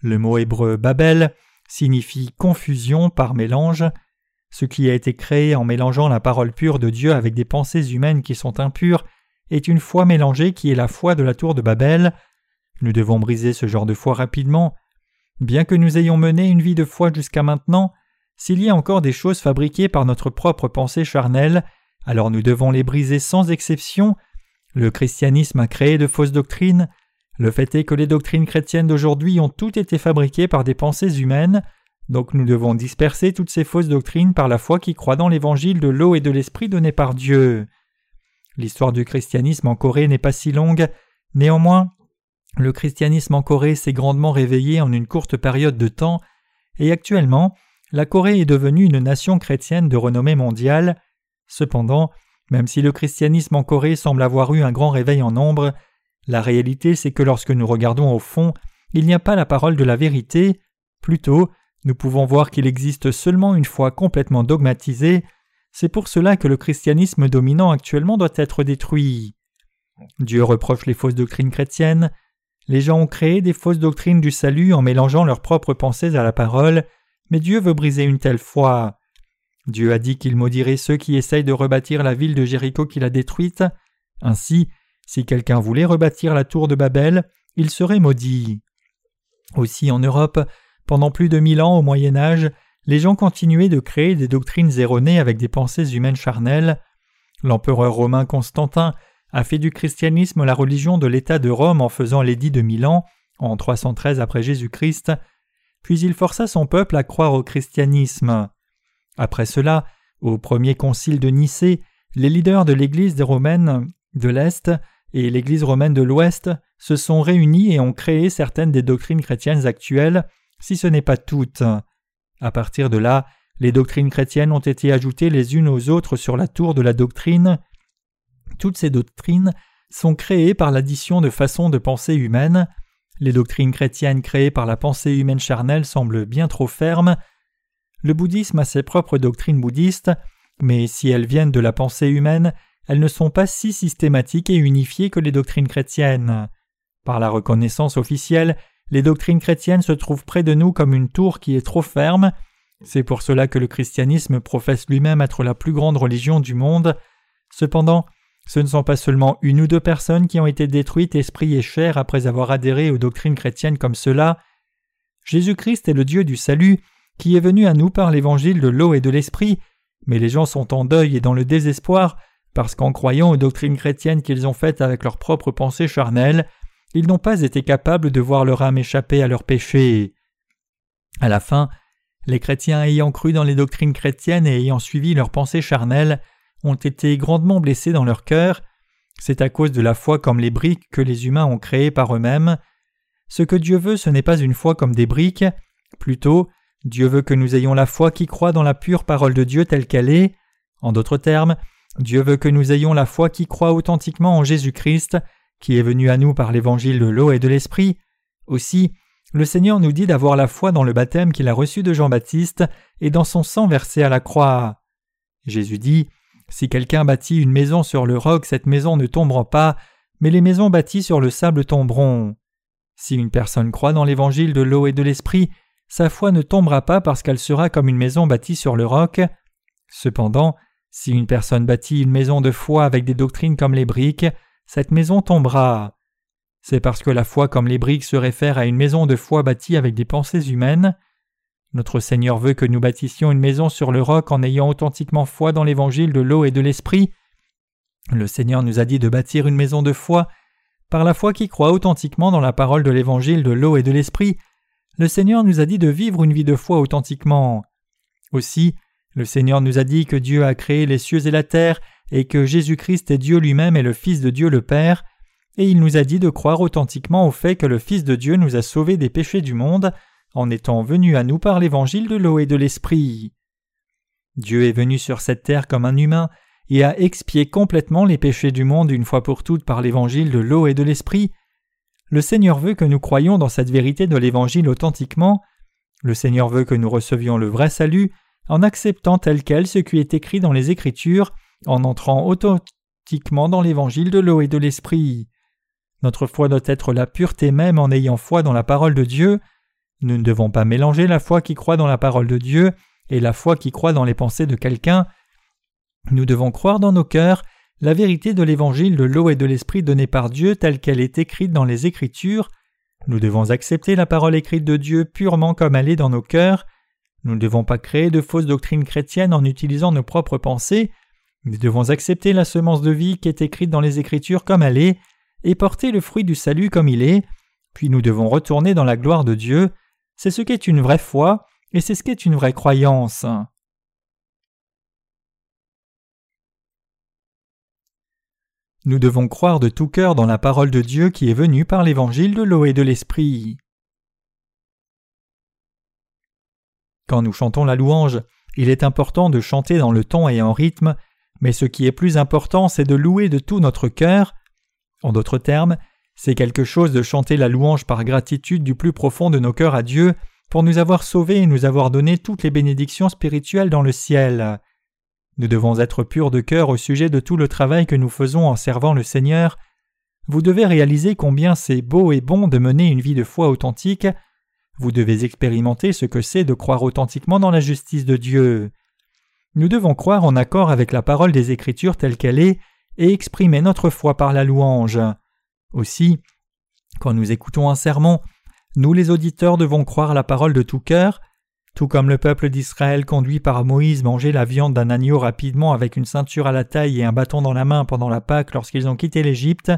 Le mot hébreu Babel signifie confusion par mélange. Ce qui a été créé en mélangeant la parole pure de Dieu avec des pensées humaines qui sont impures est une foi mélangée qui est la foi de la tour de Babel. Nous devons briser ce genre de foi rapidement. Bien que nous ayons mené une vie de foi jusqu'à maintenant, s'il y a encore des choses fabriquées par notre propre pensée charnelle, alors nous devons les briser sans exception. Le christianisme a créé de fausses doctrines. Le fait est que les doctrines chrétiennes d'aujourd'hui ont toutes été fabriquées par des pensées humaines, donc nous devons disperser toutes ces fausses doctrines par la foi qui croit dans l'évangile de l'eau et de l'esprit donné par Dieu. L'histoire du christianisme en Corée n'est pas si longue, néanmoins, le christianisme en Corée s'est grandement réveillé en une courte période de temps, et actuellement, la Corée est devenue une nation chrétienne de renommée mondiale. Cependant, même si le christianisme en Corée semble avoir eu un grand réveil en nombre, la réalité c'est que lorsque nous regardons au fond, il n'y a pas la parole de la vérité, plutôt nous pouvons voir qu'il existe seulement une foi complètement dogmatisée, c'est pour cela que le christianisme dominant actuellement doit être détruit. Dieu reproche les fausses doctrines chrétiennes, les gens ont créé des fausses doctrines du salut en mélangeant leurs propres pensées à la parole, mais Dieu veut briser une telle foi. Dieu a dit qu'il maudirait ceux qui essayent de rebâtir la ville de Jéricho qu'il a détruite. Ainsi, si quelqu'un voulait rebâtir la tour de Babel, il serait maudit. Aussi en Europe, pendant plus de mille ans au Moyen Âge, les gens continuaient de créer des doctrines erronées avec des pensées humaines charnelles. L'empereur romain Constantin a fait du christianisme la religion de l'État de Rome en faisant l'édit de Milan en 313 après Jésus-Christ, puis il força son peuple à croire au christianisme. Après cela, au premier concile de Nicée, les leaders de l'Église romaine de l'Est et l'Église romaine de l'Ouest se sont réunis et ont créé certaines des doctrines chrétiennes actuelles, si ce n'est pas toutes. À partir de là, les doctrines chrétiennes ont été ajoutées les unes aux autres sur la tour de la doctrine. Toutes ces doctrines sont créées par l'addition de façons de penser humaines. Les doctrines chrétiennes créées par la pensée humaine charnelle semblent bien trop fermes. Le bouddhisme a ses propres doctrines bouddhistes, mais si elles viennent de la pensée humaine, elles ne sont pas si systématiques et unifiées que les doctrines chrétiennes. Par la reconnaissance officielle, les doctrines chrétiennes se trouvent près de nous comme une tour qui est trop ferme. C'est pour cela que le christianisme professe lui-même être la plus grande religion du monde. Cependant, ce ne sont pas seulement une ou deux personnes qui ont été détruites esprit et chair après avoir adhéré aux doctrines chrétiennes comme cela. Jésus-Christ est le Dieu du salut, qui est venu à nous par l'évangile de l'eau et de l'esprit, mais les gens sont en deuil et dans le désespoir parce qu'en croyant aux doctrines chrétiennes qu'ils ont faites avec leurs propres pensées charnelles, ils n'ont pas été capables de voir leur âme échapper à leurs péchés. À la fin, les chrétiens ayant cru dans les doctrines chrétiennes et ayant suivi leurs pensées charnelles ont été grandement blessés dans leur cœur. C'est à cause de la foi comme les briques que les humains ont créées par eux-mêmes. Ce que Dieu veut, ce n'est pas une foi comme des briques, plutôt Dieu veut que nous ayons la foi qui croit dans la pure parole de Dieu telle qu'elle est. En d'autres termes, Dieu veut que nous ayons la foi qui croit authentiquement en Jésus-Christ, qui est venu à nous par l'évangile de l'eau et de l'esprit. Aussi, le Seigneur nous dit d'avoir la foi dans le baptême qu'il a reçu de Jean-Baptiste et dans son sang versé à la croix. Jésus dit Si quelqu'un bâtit une maison sur le roc, cette maison ne tombera pas, mais les maisons bâties sur le sable tomberont. Si une personne croit dans l'évangile de l'eau et de l'esprit, sa foi ne tombera pas parce qu'elle sera comme une maison bâtie sur le roc. Cependant, si une personne bâtit une maison de foi avec des doctrines comme les briques, cette maison tombera. C'est parce que la foi comme les briques se réfère à une maison de foi bâtie avec des pensées humaines. Notre Seigneur veut que nous bâtissions une maison sur le roc en ayant authentiquement foi dans l'évangile de l'eau et de l'esprit. Le Seigneur nous a dit de bâtir une maison de foi par la foi qui croit authentiquement dans la parole de l'évangile de l'eau et de l'esprit, le Seigneur nous a dit de vivre une vie de foi authentiquement. Aussi, le Seigneur nous a dit que Dieu a créé les cieux et la terre, et que Jésus-Christ est Dieu lui-même et le Fils de Dieu le Père, et il nous a dit de croire authentiquement au fait que le Fils de Dieu nous a sauvés des péchés du monde, en étant venu à nous par l'évangile de l'eau et de l'esprit. Dieu est venu sur cette terre comme un humain et a expié complètement les péchés du monde une fois pour toutes par l'évangile de l'eau et de l'esprit. Le Seigneur veut que nous croyions dans cette vérité de l'évangile authentiquement. Le Seigneur veut que nous recevions le vrai salut en acceptant tel quel ce qui est écrit dans les Écritures, en entrant authentiquement dans l'évangile de l'eau et de l'esprit. Notre foi doit être la pureté même en ayant foi dans la parole de Dieu. Nous ne devons pas mélanger la foi qui croit dans la parole de Dieu et la foi qui croit dans les pensées de quelqu'un. Nous devons croire dans nos cœurs la vérité de l'évangile de l'eau et de l'esprit donnée par Dieu telle qu'elle est écrite dans les Écritures. Nous devons accepter la parole écrite de Dieu purement comme elle est dans nos cœurs. Nous ne devons pas créer de fausses doctrines chrétiennes en utilisant nos propres pensées. Nous devons accepter la semence de vie qui est écrite dans les Écritures comme elle est, et porter le fruit du salut comme il est, puis nous devons retourner dans la gloire de Dieu. C'est ce qu'est une vraie foi, et c'est ce qu'est une vraie croyance. Nous devons croire de tout cœur dans la parole de Dieu qui est venue par l'évangile de l'eau et de l'esprit. Quand nous chantons la louange, il est important de chanter dans le ton et en rythme, mais ce qui est plus important, c'est de louer de tout notre cœur. En d'autres termes, c'est quelque chose de chanter la louange par gratitude du plus profond de nos cœurs à Dieu pour nous avoir sauvés et nous avoir donné toutes les bénédictions spirituelles dans le ciel. Nous devons être purs de cœur au sujet de tout le travail que nous faisons en servant le Seigneur. Vous devez réaliser combien c'est beau et bon de mener une vie de foi authentique. Vous devez expérimenter ce que c'est de croire authentiquement dans la justice de Dieu. Nous devons croire en accord avec la parole des Écritures telle qu'elle est et exprimer notre foi par la louange. Aussi, quand nous écoutons un sermon, nous les auditeurs devons croire la parole de tout cœur, tout comme le peuple d'Israël conduit par Moïse mangeait la viande d'un agneau rapidement avec une ceinture à la taille et un bâton dans la main pendant la Pâque lorsqu'ils ont quitté l'Égypte,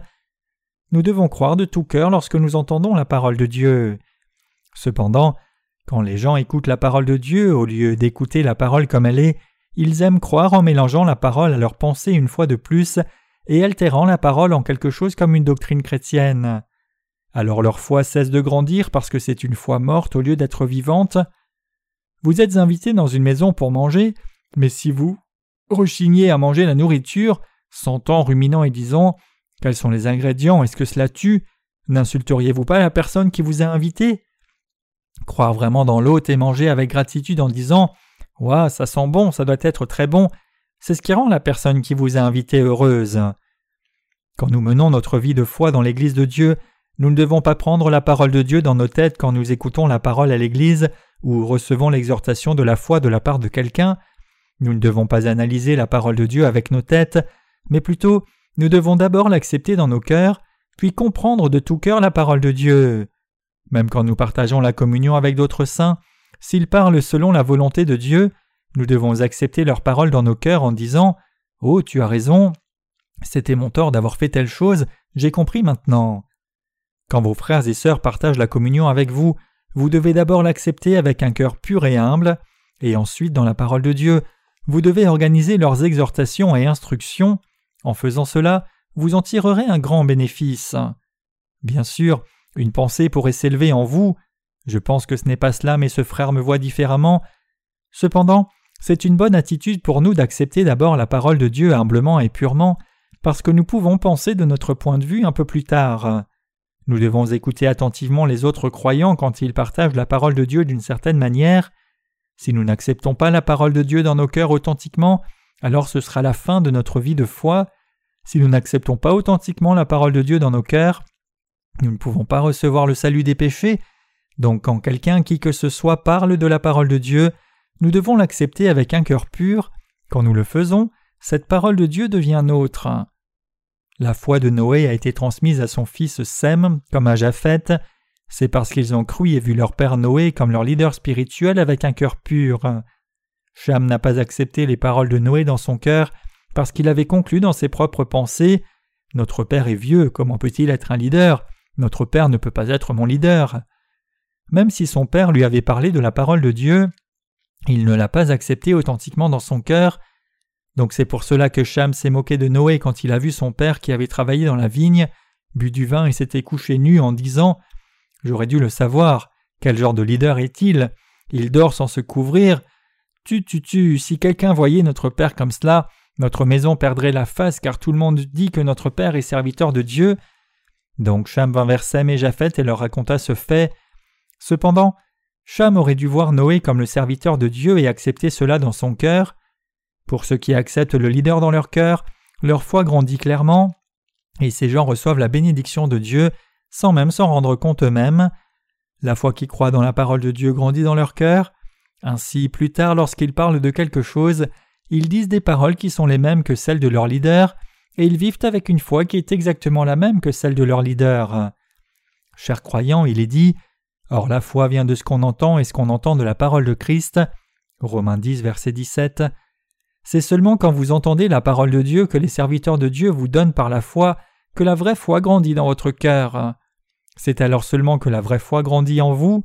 nous devons croire de tout cœur lorsque nous entendons la parole de Dieu. Cependant, quand les gens écoutent la parole de Dieu au lieu d'écouter la parole comme elle est, ils aiment croire en mélangeant la parole à leur pensée une fois de plus et altérant la parole en quelque chose comme une doctrine chrétienne alors leur foi cesse de grandir parce que c'est une foi morte au lieu d'être vivante. Vous êtes invité dans une maison pour manger, mais si vous rechignez à manger la nourriture, sentant, ruminant et disant Quels sont les ingrédients? Est-ce que cela tue? N'insulteriez-vous pas la personne qui vous a invité? Croire vraiment dans l'hôte et manger avec gratitude en disant Ouah, ça sent bon, ça doit être très bon, c'est ce qui rend la personne qui vous a invité heureuse. Quand nous menons notre vie de foi dans l'Église de Dieu, nous ne devons pas prendre la parole de Dieu dans nos têtes quand nous écoutons la parole à l'Église ou recevons l'exhortation de la foi de la part de quelqu'un. Nous ne devons pas analyser la parole de Dieu avec nos têtes, mais plutôt nous devons d'abord l'accepter dans nos cœurs, puis comprendre de tout cœur la parole de Dieu. Même quand nous partageons la communion avec d'autres saints, s'ils parlent selon la volonté de Dieu, nous devons accepter leur parole dans nos cœurs en disant Oh, tu as raison, c'était mon tort d'avoir fait telle chose, j'ai compris maintenant. Quand vos frères et sœurs partagent la communion avec vous, vous devez d'abord l'accepter avec un cœur pur et humble, et ensuite dans la parole de Dieu, vous devez organiser leurs exhortations et instructions. En faisant cela, vous en tirerez un grand bénéfice. Bien sûr, une pensée pourrait s'élever en vous. Je pense que ce n'est pas cela, mais ce frère me voit différemment. Cependant, c'est une bonne attitude pour nous d'accepter d'abord la parole de Dieu humblement et purement, parce que nous pouvons penser de notre point de vue un peu plus tard. Nous devons écouter attentivement les autres croyants quand ils partagent la parole de Dieu d'une certaine manière. Si nous n'acceptons pas la parole de Dieu dans nos cœurs authentiquement, alors ce sera la fin de notre vie de foi. Si nous n'acceptons pas authentiquement la parole de Dieu dans nos cœurs, nous ne pouvons pas recevoir le salut des péchés. Donc quand quelqu'un qui que ce soit parle de la parole de Dieu, nous devons l'accepter avec un cœur pur. Quand nous le faisons, cette parole de Dieu devient nôtre. La foi de Noé a été transmise à son fils Sem comme à Japheth. C'est parce qu'ils ont cru et vu leur père Noé comme leur leader spirituel avec un cœur pur. Cham n'a pas accepté les paroles de Noé dans son cœur parce qu'il avait conclu dans ses propres pensées Notre père est vieux, comment peut-il être un leader? Notre père ne peut pas être mon leader. Même si son père lui avait parlé de la parole de Dieu, il ne l'a pas acceptée authentiquement dans son cœur. Donc c'est pour cela que Cham s'est moqué de Noé quand il a vu son père qui avait travaillé dans la vigne, bu du vin et s'était couché nu en disant J'aurais dû le savoir. Quel genre de leader est-il? Il dort sans se couvrir. Tu, tu, tu, si quelqu'un voyait notre père comme cela, notre maison perdrait la face car tout le monde dit que notre père est serviteur de Dieu. Donc Cham vint vers Sem et Japheth et leur raconta ce fait. Cependant, Cham aurait dû voir Noé comme le serviteur de Dieu et accepter cela dans son cœur. Pour ceux qui acceptent le leader dans leur cœur, leur foi grandit clairement, et ces gens reçoivent la bénédiction de Dieu sans même s'en rendre compte eux-mêmes. La foi qui croit dans la parole de Dieu grandit dans leur cœur. Ainsi, plus tard, lorsqu'ils parlent de quelque chose, ils disent des paroles qui sont les mêmes que celles de leur leader, et ils vivent avec une foi qui est exactement la même que celle de leur leader. Chers croyants, il est dit Or la foi vient de ce qu'on entend et ce qu'on entend de la parole de Christ. Romains 10, verset 17. C'est seulement quand vous entendez la parole de Dieu que les serviteurs de Dieu vous donnent par la foi que la vraie foi grandit dans votre cœur. C'est alors seulement que la vraie foi grandit en vous.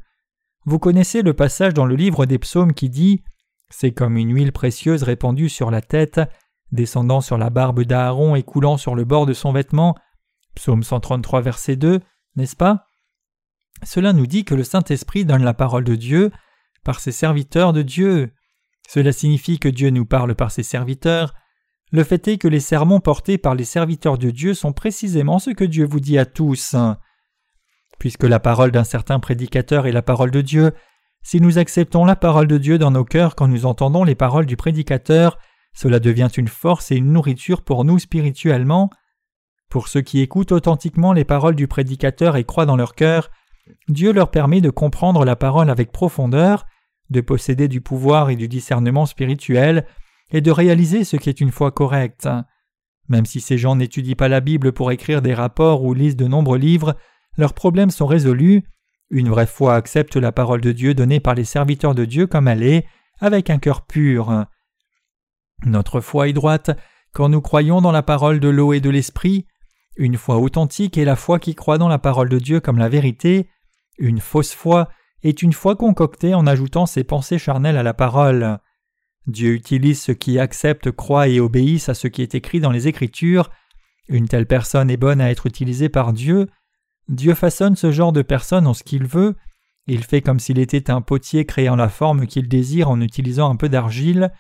Vous connaissez le passage dans le livre des psaumes qui dit C'est comme une huile précieuse répandue sur la tête, descendant sur la barbe d'Aaron et coulant sur le bord de son vêtement. Psaume 133, verset 2, n'est-ce pas? Cela nous dit que le Saint-Esprit donne la parole de Dieu par ses serviteurs de Dieu. Cela signifie que Dieu nous parle par ses serviteurs. Le fait est que les sermons portés par les serviteurs de Dieu sont précisément ce que Dieu vous dit à tous. Puisque la parole d'un certain prédicateur est la parole de Dieu, si nous acceptons la parole de Dieu dans nos cœurs quand nous entendons les paroles du prédicateur, cela devient une force et une nourriture pour nous spirituellement. Pour ceux qui écoutent authentiquement les paroles du prédicateur et croient dans leur cœur, Dieu leur permet de comprendre la parole avec profondeur, de posséder du pouvoir et du discernement spirituel, et de réaliser ce qui est une foi correcte. Même si ces gens n'étudient pas la Bible pour écrire des rapports ou lisent de nombreux livres, leurs problèmes sont résolus. Une vraie foi accepte la parole de Dieu donnée par les serviteurs de Dieu comme elle est, avec un cœur pur. Notre foi est droite quand nous croyons dans la parole de l'eau et de l'esprit. Une foi authentique est la foi qui croit dans la parole de Dieu comme la vérité. Une fausse foi est une foi concoctée en ajoutant ses pensées charnelles à la parole. Dieu utilise ceux qui acceptent, croient et obéissent à ce qui est écrit dans les Écritures. Une telle personne est bonne à être utilisée par Dieu. Dieu façonne ce genre de personne en ce qu'il veut. Il fait comme s'il était un potier créant la forme qu'il désire en utilisant un peu d'argile.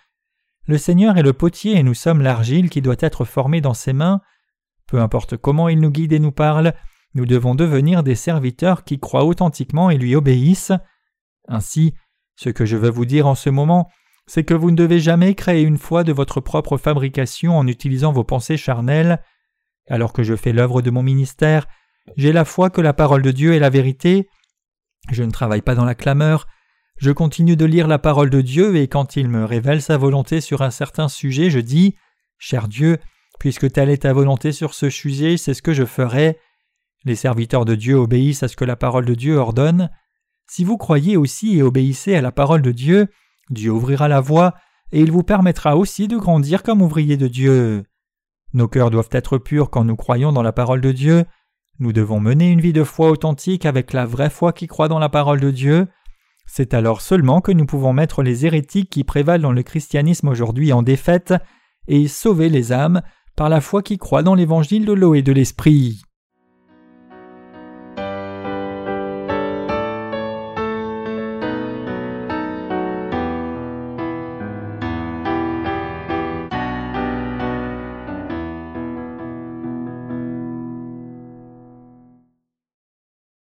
Le Seigneur est le potier et nous sommes l'argile qui doit être formée dans ses mains. Peu importe comment il nous guide et nous parle, nous devons devenir des serviteurs qui croient authentiquement et lui obéissent. Ainsi, ce que je veux vous dire en ce moment, c'est que vous ne devez jamais créer une foi de votre propre fabrication en utilisant vos pensées charnelles. Alors que je fais l'œuvre de mon ministère, j'ai la foi que la parole de Dieu est la vérité. Je ne travaille pas dans la clameur. Je continue de lire la parole de Dieu et quand il me révèle sa volonté sur un certain sujet, je dis Cher Dieu, puisque telle est ta volonté sur ce sujet, c'est ce que je ferai. Les serviteurs de Dieu obéissent à ce que la parole de Dieu ordonne. Si vous croyez aussi et obéissez à la parole de Dieu, Dieu ouvrira la voie et il vous permettra aussi de grandir comme ouvrier de Dieu. Nos cœurs doivent être purs quand nous croyons dans la parole de Dieu. Nous devons mener une vie de foi authentique avec la vraie foi qui croit dans la parole de Dieu. C'est alors seulement que nous pouvons mettre les hérétiques qui prévalent dans le christianisme aujourd'hui en défaite et sauver les âmes par la foi qui croit dans l'évangile de l'eau et de l'esprit.